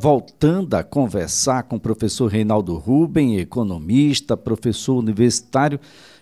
voltando a conversar com o professor Reinaldo Ruben, economista, professor universitário.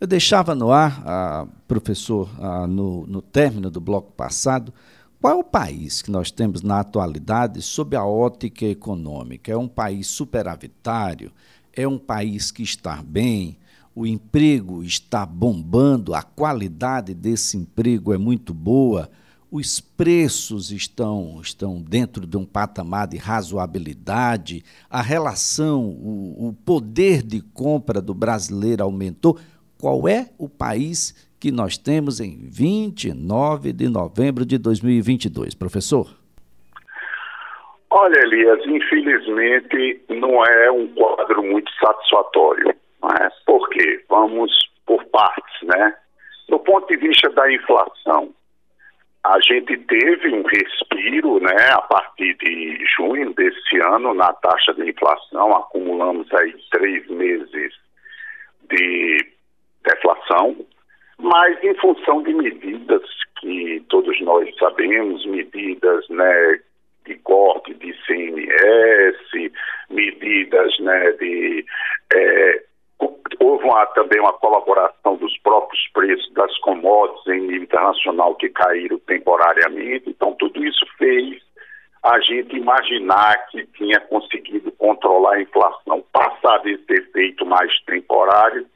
Eu deixava no ar, ah, professor, ah, no, no término do bloco passado, qual é o país que nós temos na atualidade sob a ótica econômica? É um país superavitário? É um país que está bem? O emprego está bombando? A qualidade desse emprego é muito boa? Os preços estão, estão dentro de um patamar de razoabilidade, a relação, o, o poder de compra do brasileiro aumentou. Qual é o país que nós temos em 29 de novembro de 2022, professor? Olha, Elias, infelizmente não é um quadro muito satisfatório. Né? Por quê? Vamos por partes, né? Do ponto de vista da inflação, a gente teve um respiro, né, a partir de junho desse ano na taxa de inflação, acumulamos aí três meses de deflação, mas em função de medidas que todos nós sabemos, medidas, né, de corte de CMS, medidas, né, de é, houve uma, também uma colaboração dos próprios preços das commodities em nível internacional que caíram temporariamente. Então, tudo isso fez a gente imaginar que tinha conseguido controlar a inflação. Passado esse efeito mais temporário,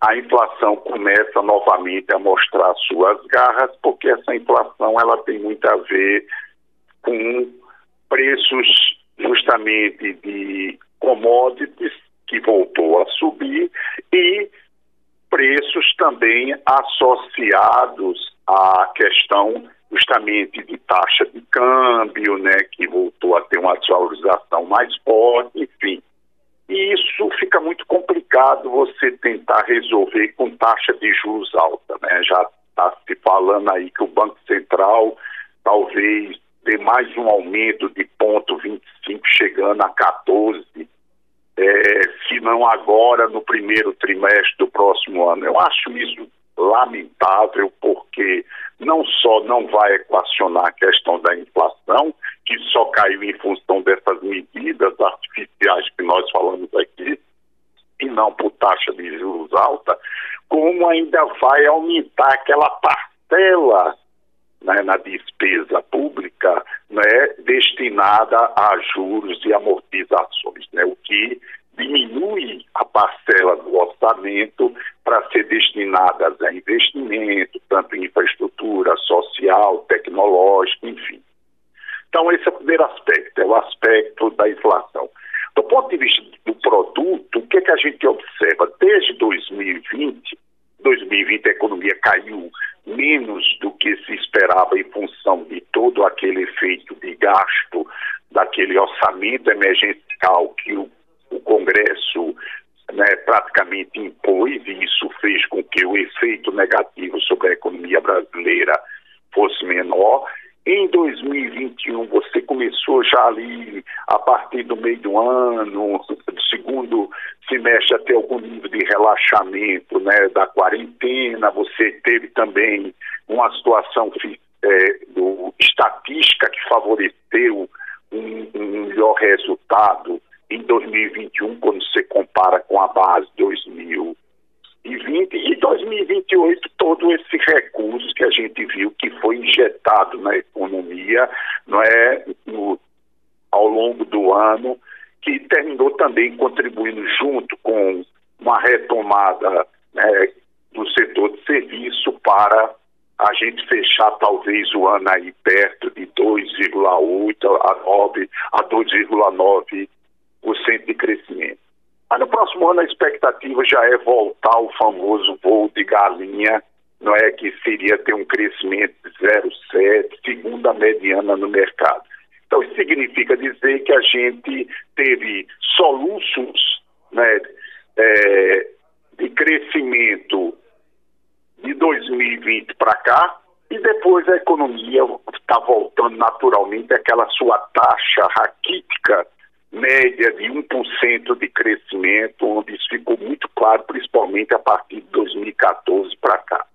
a inflação começa novamente a mostrar suas garras, porque essa inflação ela tem muito a ver com preços justamente de commodities que voltou a subir, e preços também associados à questão justamente de taxa de câmbio, né, que voltou a ter uma desvalorização mais forte, enfim. E isso fica muito complicado você tentar resolver com taxa de juros alta, né? Já está se falando aí que o Banco Central talvez dê mais um aumento de ponto 25 chegando a 14 é, se não agora, no primeiro trimestre do próximo ano. Eu acho isso lamentável, porque não só não vai equacionar a questão da inflação, que só caiu em função dessas medidas artificiais que nós falamos aqui, e não por taxa de juros alta, como ainda vai aumentar aquela parcela né, na despesa pública né, destinada a juros e amortizações, né, o que diminui a parcela do orçamento para ser destinada a investimento, tanto em infraestrutura social, tecnológica, enfim. Então, esse é o primeiro aspecto, é o aspecto da inflação. Do ponto de vista do produto, o que, é que a gente observa? Desde 2020, 2020 a economia caiu menos do que se esperava em função de todo aquele efeito de gasto daquele orçamento emergencial que o, o Congresso né, praticamente impôs, e isso fez com que o efeito negativo sobre a economia brasileira fosse menor. Em 2021, você começou já ali, a partir do meio do ano, do segundo semestre, a ter algum nível de relaxamento né, da quarentena. Você teve também uma situação é, do, estatística que favoreceu um, um melhor resultado em 2021, quando você compara com a base 2000 2020 e 2028 todo esse recurso que a gente viu que foi injetado na economia não é no, ao longo do ano que terminou também contribuindo junto com uma retomada né, do setor de serviço para a gente fechar talvez o ano aí perto de 2,8 a 9 a 2,9% de crescimento. Mas no próximo ano a expectativa já é voltar ao famoso voo de galinha, não é que seria ter um crescimento de 0,7, segunda mediana no mercado. Então isso significa dizer que a gente teve soluços né, é, de crescimento de 2020 para cá, e depois a economia está voltando naturalmente àquela sua taxa raquítica média de 1% de crescimento, onde isso ficou muito claro, principalmente a partir de 2014 para cá.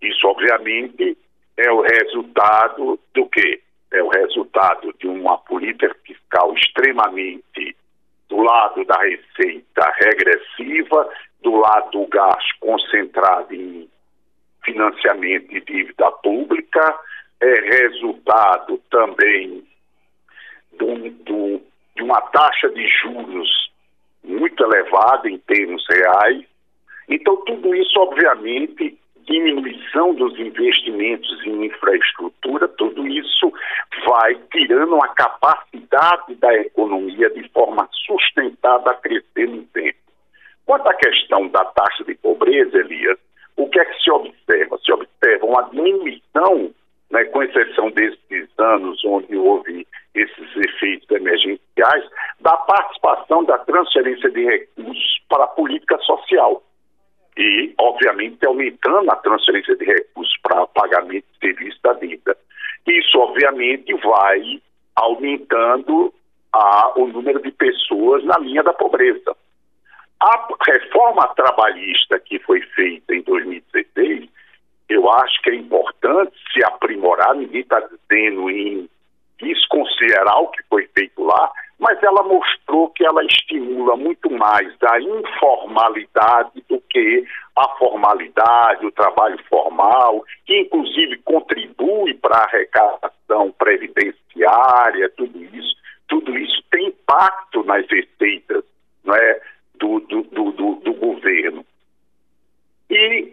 Isso, obviamente, é o resultado do quê? é o resultado de uma política fiscal extremamente do lado da receita regressiva, do lado do gasto concentrado em financiamento e dívida pública, é resultado também do, do, de uma taxa de juros muito elevada em termos reais. Então, tudo isso, obviamente, diminuição dos investimentos em infraestrutura, tudo isso vai tirando a capacidade da economia de forma sustentada a crescer no tempo. Quanto à questão da taxa de pobreza, Elias, o que é que se observa? Se observa uma diminuição, né, com exceção desses anos onde houve esses efeitos emergenciais, da participação da transferência de recursos para a política social e, obviamente, aumentando a transferência de recursos para pagamento de serviço da dívida. Isso, obviamente, vai aumentando a, o número de pessoas na linha da pobreza. A reforma trabalhista que foi feita em 2016, eu acho que é importante se aprimorar, ninguém está dizendo em desconsiderar o que foi feito lá, mas ela mostrou que ela estimula muito mais a informalidade do que a formalidade, o trabalho formal, que inclusive contribui para a arrecadação previdenciária, tudo isso, tudo isso tem impacto nas receitas não é, do, do, do, do governo. E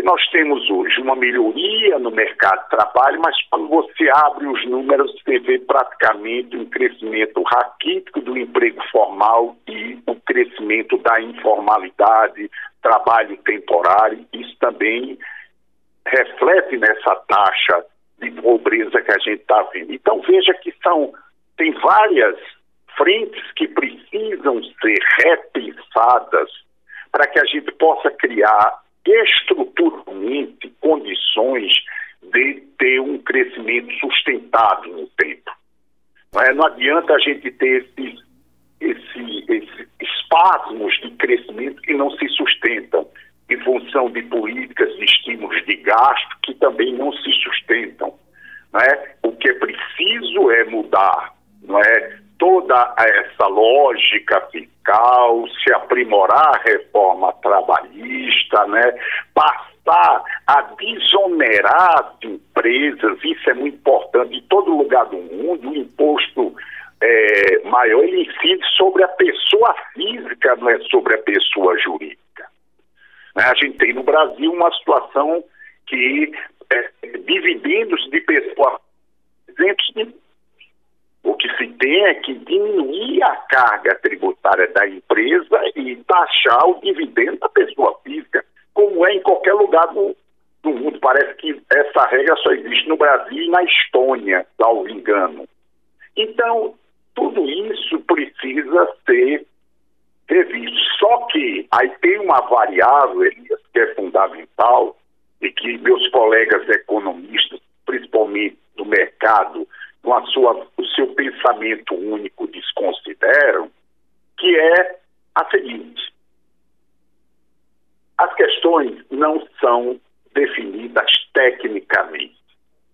que nós temos hoje? Uma melhoria no mercado de trabalho, mas quando você abre os números, você vê praticamente um crescimento raquítico do emprego formal e o crescimento da informalidade, trabalho temporário. Isso também reflete nessa taxa de pobreza que a gente está vendo. Então veja que são tem várias frentes que precisam ser repensadas para que a gente possa criar estruturalmente condições de ter um crescimento sustentável no tempo. Não, é? não adianta a gente ter esses, esses, esses espasmos de crescimento que não se sustentam em função de políticas de estímulos de gasto que também não se sustentam. Não é? O que é preciso é mudar não é? Toda essa lógica fiscal, se aprimorar a reforma trabalhista, né? passar a desonerar as empresas, isso é muito importante, em todo lugar do mundo, o imposto é, maior ele incide sobre a pessoa física, não é sobre a pessoa jurídica. Né? A gente tem no Brasil uma situação que é, dividendos de pessoas de o que se tem é que diminuir a carga tributária da empresa e taxar o dividendo da pessoa física, como é em qualquer lugar do, do mundo. Parece que essa regra só existe no Brasil e na Estônia, salvo engano. Então, tudo isso precisa ser revisto. Só que aí tem uma variável, Elias, que é fundamental e que meus colegas economistas, principalmente do mercado, com a sua, o seu pensamento único desconsideram, que é a seguinte: as questões não são definidas tecnicamente.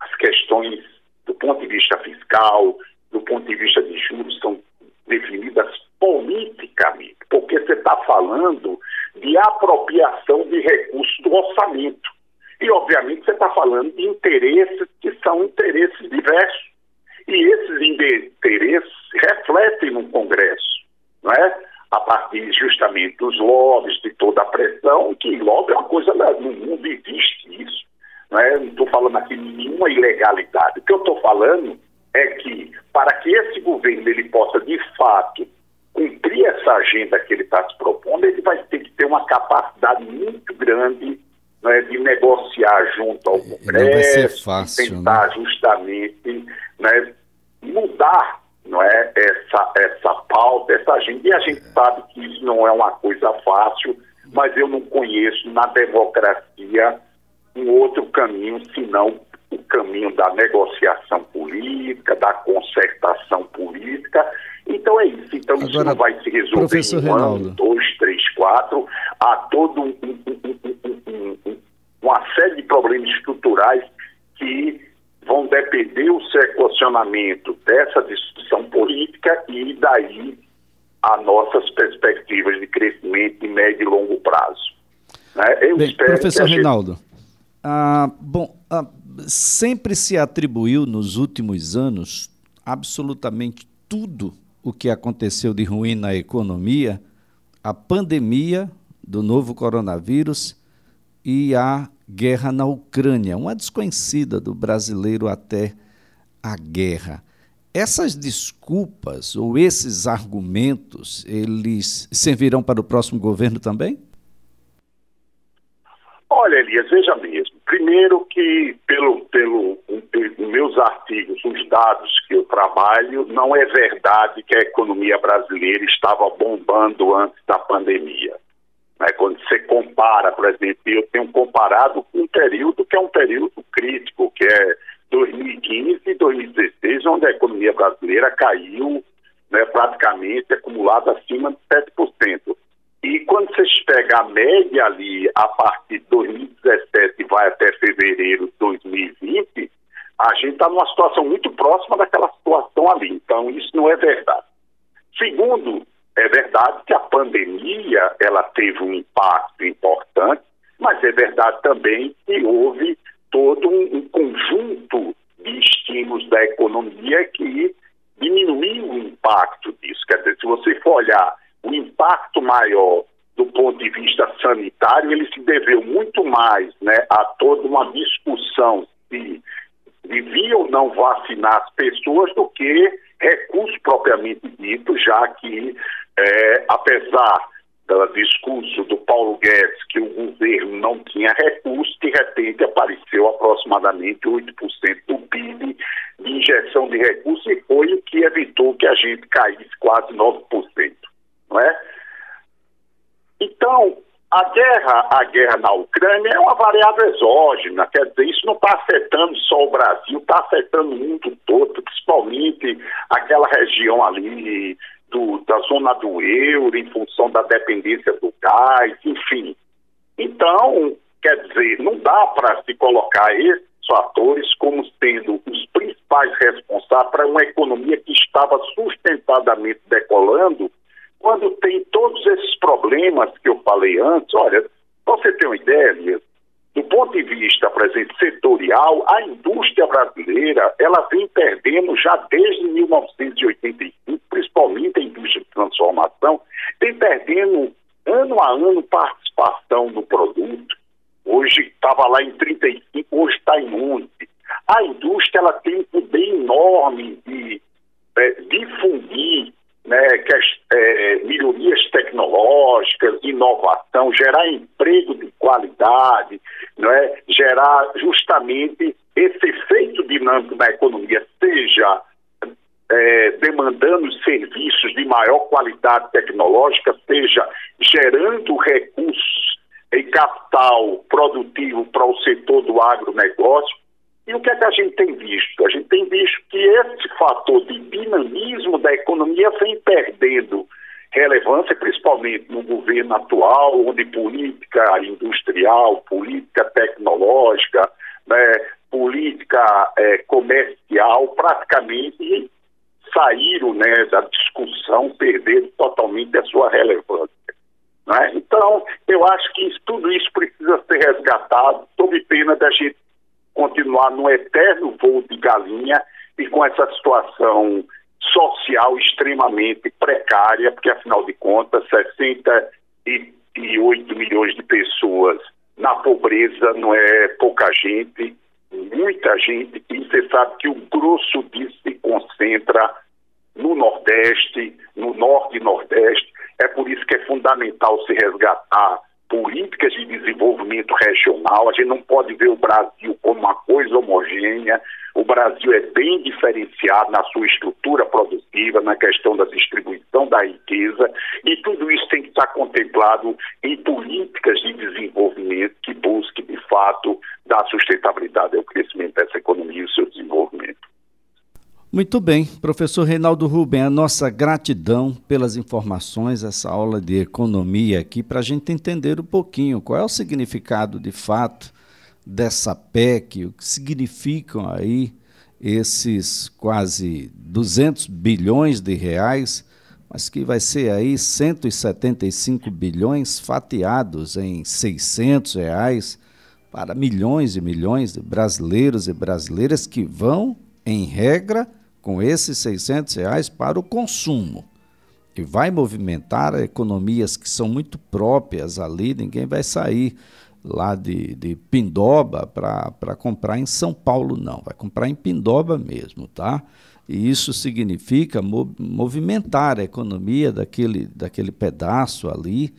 As questões, do ponto de vista fiscal, do ponto de vista de juros, são definidas politicamente, porque você está falando de apropriação de recursos do orçamento. E, obviamente, você está falando de interesses que são interesses diversos. E esses interesses refletem no Congresso, não é? a partir justamente dos lobbies, de toda a pressão, que lobby é uma coisa, no mundo existe isso. Não é? estou falando aqui de nenhuma ilegalidade. O que eu estou falando é que, para que esse governo ele possa, de fato, cumprir essa agenda que ele está se propondo, ele vai ter que ter uma capacidade muito grande né, de negociar junto ao Congresso, fácil, tentar né? justamente né, mudar não é, essa, essa agenda. E a gente sabe que isso não é uma coisa fácil, mas eu não conheço na democracia um outro caminho senão o caminho da negociação política, da concertação política. Então é isso. Então Agora, isso não vai se resolver em um Reinaldo. ano, dois, três, quatro. Há todo um, um, um, uma série de problemas estruturais que vão depender o seu equacionamento dessa discussão política e daí as nossas perspectivas de crescimento de médio e longo prazo. Né? Eu Bem, espero professor gente... Reinaldo, ah, bom, ah, sempre se atribuiu nos últimos anos absolutamente tudo o que aconteceu de ruim na economia à pandemia do novo coronavírus e à guerra na Ucrânia, uma desconhecida do brasileiro até a guerra. Essas desculpas ou esses argumentos, eles servirão para o próximo governo também? Olha, Elias, veja mesmo. Primeiro que, pelo, pelo meus artigos, os dados que eu trabalho, não é verdade que a economia brasileira estava bombando antes da pandemia. Né? Quando você compara, por exemplo, eu tenho comparado com um período que é um período crítico, que é 2015 e 2016, onde a economia brasileira caiu né, praticamente acumulada acima de 7%. E quando vocês pegam a média ali, a partir de 2017 e vai até fevereiro de 2020, a gente está numa situação muito próxima daquela situação ali. Então, isso não é verdade. Segundo, é verdade que a pandemia ela teve um impacto importante, mas é verdade também que houve todo um, um conjunto de estímulos da economia que diminuiu o impacto disso. Quer dizer, se você for olhar o impacto maior do ponto de vista sanitário, ele se deveu muito mais né, a toda uma discussão se devia ou não vacinar as pessoas do que recurso propriamente dito, já que, é, apesar do discurso do Paulo Guedes que o governo não tinha recurso, de repente apareceu aproximadamente 8% do PIB de injeção de recursos e foi o que evitou que a gente caísse quase 9%. Não é? Então, a guerra, a guerra na Ucrânia é uma variável exógena, quer dizer, isso não está afetando só o Brasil, está afetando o mundo todo, principalmente aquela região ali do, da zona do euro, em função da dependência do gás, enfim. Então, quer dizer, não dá para se colocar esses fatores como sendo os principais responsáveis para uma economia que estava sustentadamente decolando quando tem todos esses problemas que eu falei antes, olha, você tem uma ideia, do ponto de vista, por exemplo, setorial, a indústria brasileira, ela vem perdendo já desde 1985, principalmente a indústria de transformação, vem perdendo ano a ano participação no produto. Hoje estava lá em 35, hoje está em 11. A indústria ela tem um poder enorme de é, difundir né, que as, é, melhorias tecnológicas, inovação, gerar emprego de qualidade, não é? gerar justamente esse efeito dinâmico na economia, seja é, demandando serviços de maior qualidade tecnológica, seja gerando recursos e capital produtivo para o setor do agronegócio, e o que é que a gente tem visto? A gente tem visto que esse fator de dinamismo da economia vem perdendo relevância, principalmente no governo atual, onde política industrial, política tecnológica, né, política é, comercial praticamente saíram né, da discussão, perderam totalmente a sua relevância. Né? Então, eu acho que isso, tudo isso precisa ser resgatado, sob pena da gente continuar no eterno voo de galinha e com essa situação social extremamente precária, porque afinal de contas, 68 milhões de pessoas na pobreza não é pouca gente, muita gente, e você sabe que o grosso disso se concentra no Nordeste, no Norte e Nordeste. É por isso que é fundamental se resgatar políticas de desenvolvimento regional. A gente não pode ver o Brasil como uma coisa homogênea. O Brasil é bem diferenciado na sua estrutura produtiva, na questão da distribuição da riqueza, e tudo isso tem que estar contemplado em políticas de desenvolvimento que busque, de fato, dar sustentabilidade ao crescimento dessa economia e o seu desenvolvimento. Muito bem, professor Reinaldo Rubem, a nossa gratidão pelas informações, essa aula de economia aqui, para a gente entender um pouquinho qual é o significado de fato dessa PEC, o que significam aí esses quase 200 bilhões de reais, mas que vai ser aí 175 bilhões fatiados em 600 reais para milhões e milhões de brasileiros e brasileiras que vão, em regra, com esses 600 reais para o consumo. E vai movimentar economias que são muito próprias ali, ninguém vai sair lá de, de Pindoba para comprar em São Paulo, não. Vai comprar em Pindoba mesmo, tá? E isso significa movimentar a economia daquele, daquele pedaço ali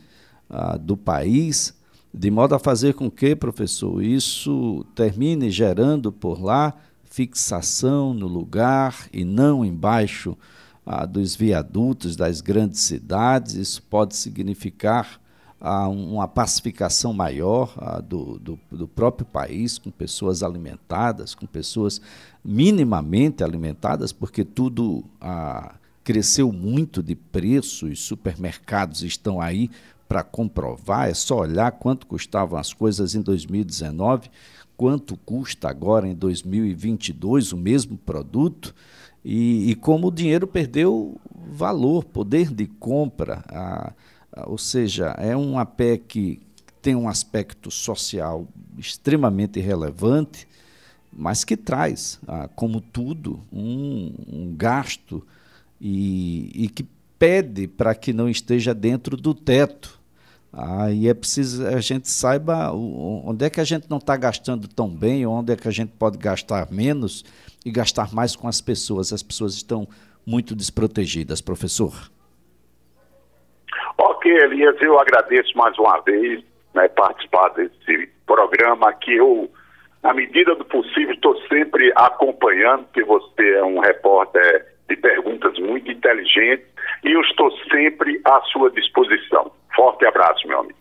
ah, do país, de modo a fazer com que, professor, isso termine gerando por lá fixação no lugar e não embaixo ah, dos viadutos das grandes cidades. Isso pode significar a uma pacificação maior do, do, do, próprio país, com pessoas alimentadas, com pessoas minimamente alimentadas, porque tudo ah, cresceu muito de preço, os supermercados estão aí para comprovar, é só olhar quanto custavam as coisas em 2019, quanto custa agora em 2022 o mesmo produto. E, e como o dinheiro perdeu valor, poder de compra, a, ou seja, é uma PEC que tem um aspecto social extremamente relevante, mas que traz, como tudo, um, um gasto e, e, que pede para que não esteja dentro do teto. Ah, e é preciso a gente saiba onde é que a gente não está gastando tão bem, onde é que a gente pode gastar menos e gastar mais com as pessoas. As pessoas estão muito desprotegidas, professor. Ok, Elias, eu agradeço mais uma vez né, participar desse programa que eu, na medida do possível, estou sempre acompanhando, porque você é um repórter de perguntas muito inteligentes e eu estou sempre à sua disposição. Forte abraço, meu amigo.